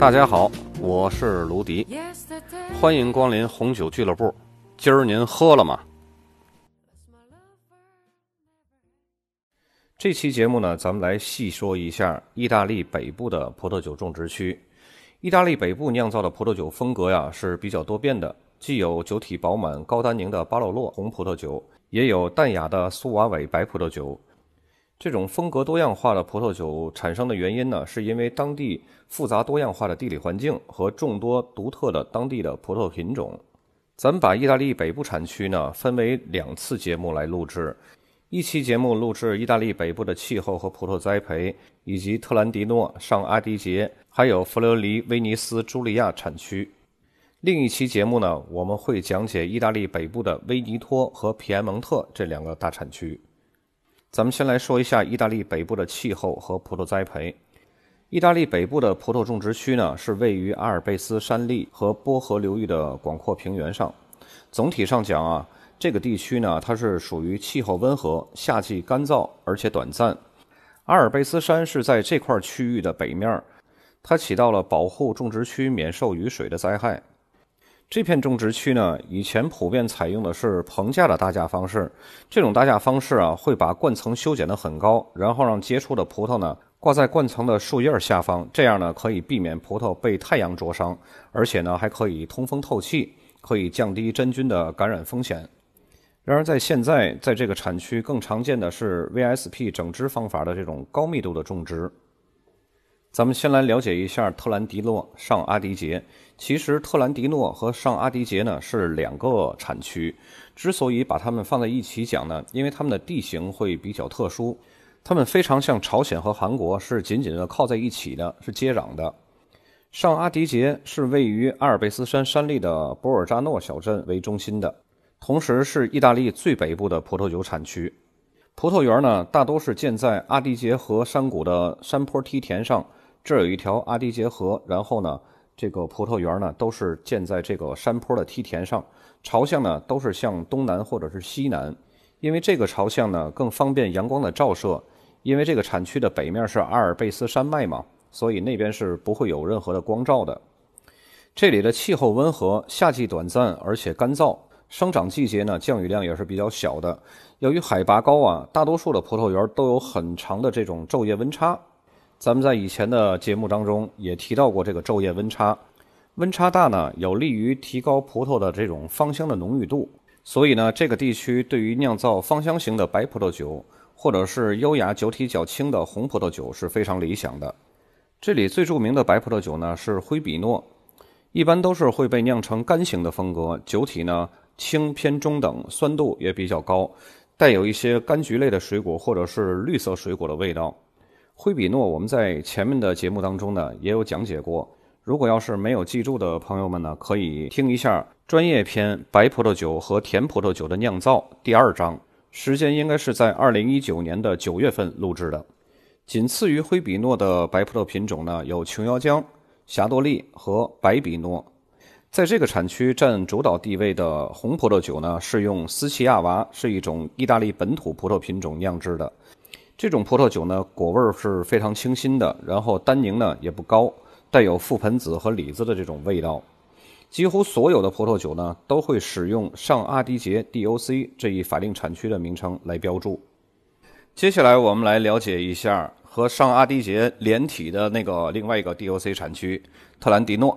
大家好，我是卢迪，欢迎光临红酒俱乐部。今儿您喝了吗？这期节目呢，咱们来细说一下意大利北部的葡萄酒种植区。意大利北部酿造的葡萄酒风格呀是比较多变的，既有酒体饱满、高单宁的巴洛洛红葡萄酒，也有淡雅的苏瓦韦白葡萄酒。这种风格多样化的葡萄酒产生的原因呢，是因为当地复杂多样化的地理环境和众多独特的当地的葡萄品种。咱们把意大利北部产区呢分为两次节目来录制，一期节目录制意大利北部的气候和葡萄栽培，以及特兰迪诺、上阿迪杰还有弗留里、威尼斯、朱利亚产区；另一期节目呢，我们会讲解意大利北部的威尼托和皮埃蒙特这两个大产区。咱们先来说一下意大利北部的气候和葡萄栽培。意大利北部的葡萄种植区呢，是位于阿尔卑斯山麓和波河流域的广阔平原上。总体上讲啊，这个地区呢，它是属于气候温和、夏季干燥而且短暂。阿尔卑斯山是在这块区域的北面，它起到了保护种植区免受雨水的灾害。这片种植区呢，以前普遍采用的是棚架的搭架方式。这种搭架方式啊，会把冠层修剪得很高，然后让结出的葡萄呢挂在冠层的树叶儿下方，这样呢可以避免葡萄被太阳灼伤，而且呢还可以通风透气，可以降低真菌的感染风险。然而在现在，在这个产区更常见的是 VSP 整枝方法的这种高密度的种植。咱们先来了解一下特兰迪诺、上阿迪杰。其实，特兰迪诺和上阿迪杰呢是两个产区。之所以把它们放在一起讲呢，因为它们的地形会比较特殊，它们非常像朝鲜和韩国，是紧紧的靠在一起的，是接壤的。上阿迪杰是位于阿尔卑斯山山麓的博尔扎诺小镇为中心的，同时是意大利最北部的葡萄酒产区。葡萄园呢，大多是建在阿迪杰河山谷的山坡梯田上。这有一条阿迪杰河，然后呢，这个葡萄园呢都是建在这个山坡的梯田上，朝向呢都是向东南或者是西南，因为这个朝向呢更方便阳光的照射。因为这个产区的北面是阿尔卑斯山脉嘛，所以那边是不会有任何的光照的。这里的气候温和，夏季短暂而且干燥，生长季节呢降雨量也是比较小的。由于海拔高啊，大多数的葡萄园都有很长的这种昼夜温差。咱们在以前的节目当中也提到过这个昼夜温差，温差大呢，有利于提高葡萄的这种芳香的浓郁度。所以呢，这个地区对于酿造芳香型的白葡萄酒，或者是优雅酒体较轻的红葡萄酒是非常理想的。这里最著名的白葡萄酒呢是灰比诺，一般都是会被酿成干型的风格，酒体呢轻偏中等，酸度也比较高，带有一些柑橘类的水果或者是绿色水果的味道。灰比诺，我们在前面的节目当中呢也有讲解过。如果要是没有记住的朋友们呢，可以听一下专业篇白葡萄酒和甜葡萄酒的酿造第二章，时间应该是在二零一九年的九月份录制的。仅次于灰比诺的白葡萄品种呢，有琼瑶浆、霞多丽和白比诺。在这个产区占主导地位的红葡萄酒呢，是用斯奇亚娃，是一种意大利本土葡萄品种酿制的。这种葡萄酒呢，果味是非常清新的，然后单宁呢也不高，带有覆盆子和李子的这种味道。几乎所有的葡萄酒呢，都会使用上阿迪杰 DOC 这一法定产区的名称来标注。接下来我们来了解一下和上阿迪杰连体的那个另外一个 DOC 产区特兰迪诺。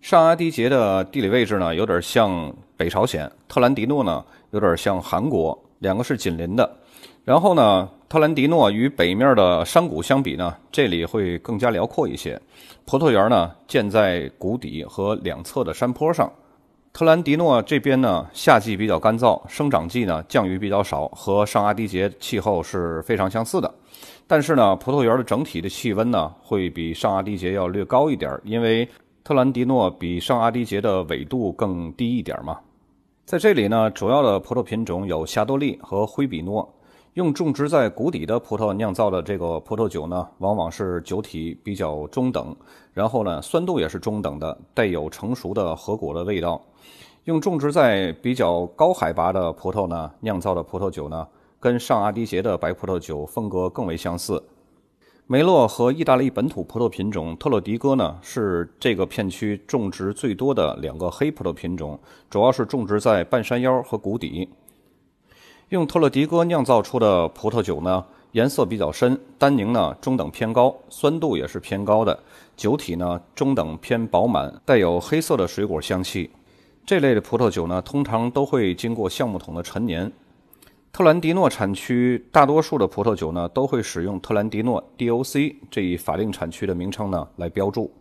上阿迪杰的地理位置呢，有点像北朝鲜；特兰迪诺呢，有点像韩国，两个是紧邻的。然后呢，特兰迪诺与北面的山谷相比呢，这里会更加辽阔一些。葡萄园呢建在谷底和两侧的山坡上。特兰迪诺这边呢，夏季比较干燥，生长季呢降雨比较少，和上阿迪杰气候是非常相似的。但是呢，葡萄园的整体的气温呢会比上阿迪杰要略高一点，因为特兰迪诺比上阿迪杰的纬度更低一点嘛。在这里呢，主要的葡萄品种有霞多丽和灰比诺。用种植在谷底的葡萄酿造的这个葡萄酒呢，往往是酒体比较中等，然后呢，酸度也是中等的，带有成熟的核果的味道。用种植在比较高海拔的葡萄呢酿造的葡萄酒呢，跟上阿迪杰的白葡萄酒风格更为相似。梅洛和意大利本土葡萄品种特洛迪戈呢，是这个片区种植最多的两个黑葡萄品种，主要是种植在半山腰和谷底。用特洛迪戈酿造出的葡萄酒呢，颜色比较深，单宁呢中等偏高，酸度也是偏高的，酒体呢中等偏饱满，带有黑色的水果香气。这类的葡萄酒呢，通常都会经过橡木桶的陈年。特兰迪诺产区大多数的葡萄酒呢，都会使用特兰迪诺 DOC 这一法定产区的名称呢来标注。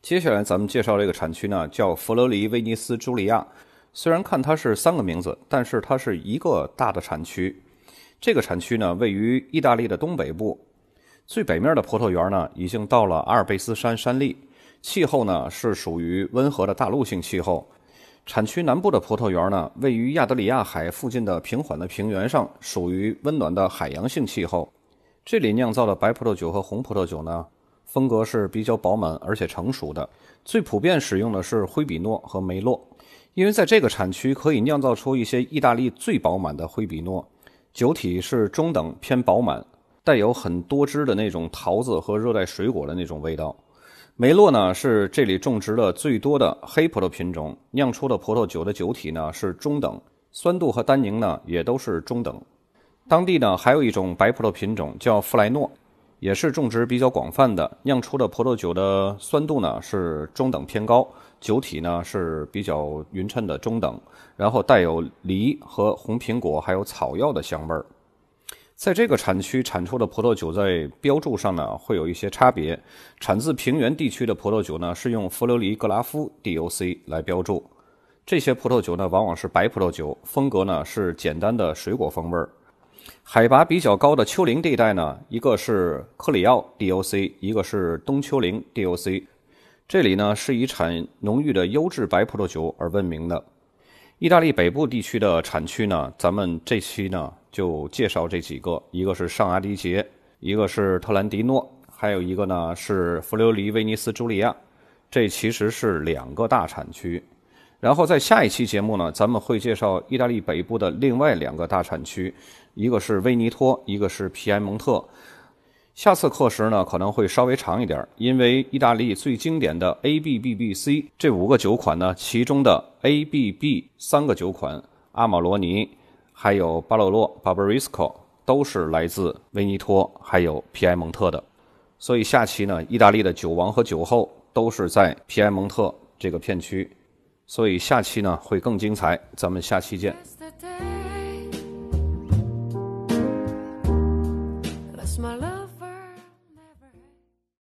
接下来咱们介绍这个产区呢，叫佛罗里威尼斯朱利亚。虽然看它是三个名字，但是它是一个大的产区。这个产区呢，位于意大利的东北部，最北面的葡萄园呢，已经到了阿尔卑斯山山麓，气候呢是属于温和的大陆性气候。产区南部的葡萄园呢，位于亚得里亚海附近的平缓的平原上，属于温暖的海洋性气候。这里酿造的白葡萄酒和红葡萄酒呢，风格是比较饱满而且成熟的。最普遍使用的是灰比诺和梅洛，因为在这个产区可以酿造出一些意大利最饱满的灰比诺，酒体是中等偏饱满，带有很多汁的那种桃子和热带水果的那种味道。梅洛呢是这里种植的最多的黑葡萄品种，酿出的葡萄酒的酒体呢是中等，酸度和单宁呢也都是中等。当地呢还有一种白葡萄品种叫弗莱诺，也是种植比较广泛的，酿出的葡萄酒的酸度呢是中等偏高，酒体呢是比较匀称的中等，然后带有梨和红苹果还有草药的香味儿。在这个产区产出的葡萄酒在标注上呢会有一些差别，产自平原地区的葡萄酒呢是用佛罗里格拉夫 DOC 来标注，这些葡萄酒呢往往是白葡萄酒，风格呢是简单的水果风味儿。海拔比较高的丘陵地带呢，一个是克里奥 DOC，一个是东丘陵 DOC，这里呢是以产浓郁的优质白葡萄酒而闻名的。意大利北部地区的产区呢，咱们这期呢就介绍这几个，一个是上阿迪杰，一个是特兰迪诺，还有一个呢是弗留里威尼斯朱利亚，这其实是两个大产区。然后在下一期节目呢，咱们会介绍意大利北部的另外两个大产区，一个是威尼托，一个是皮埃蒙特。下次课时呢可能会稍微长一点，因为意大利最经典的 A B B B C 这五个酒款呢，其中的 A B B 三个酒款阿玛罗尼，还有巴洛洛 Barbaresco 都是来自维尼托，还有皮埃蒙特的。所以下期呢，意大利的酒王和酒后都是在皮埃蒙特这个片区，所以下期呢会更精彩。咱们下期见。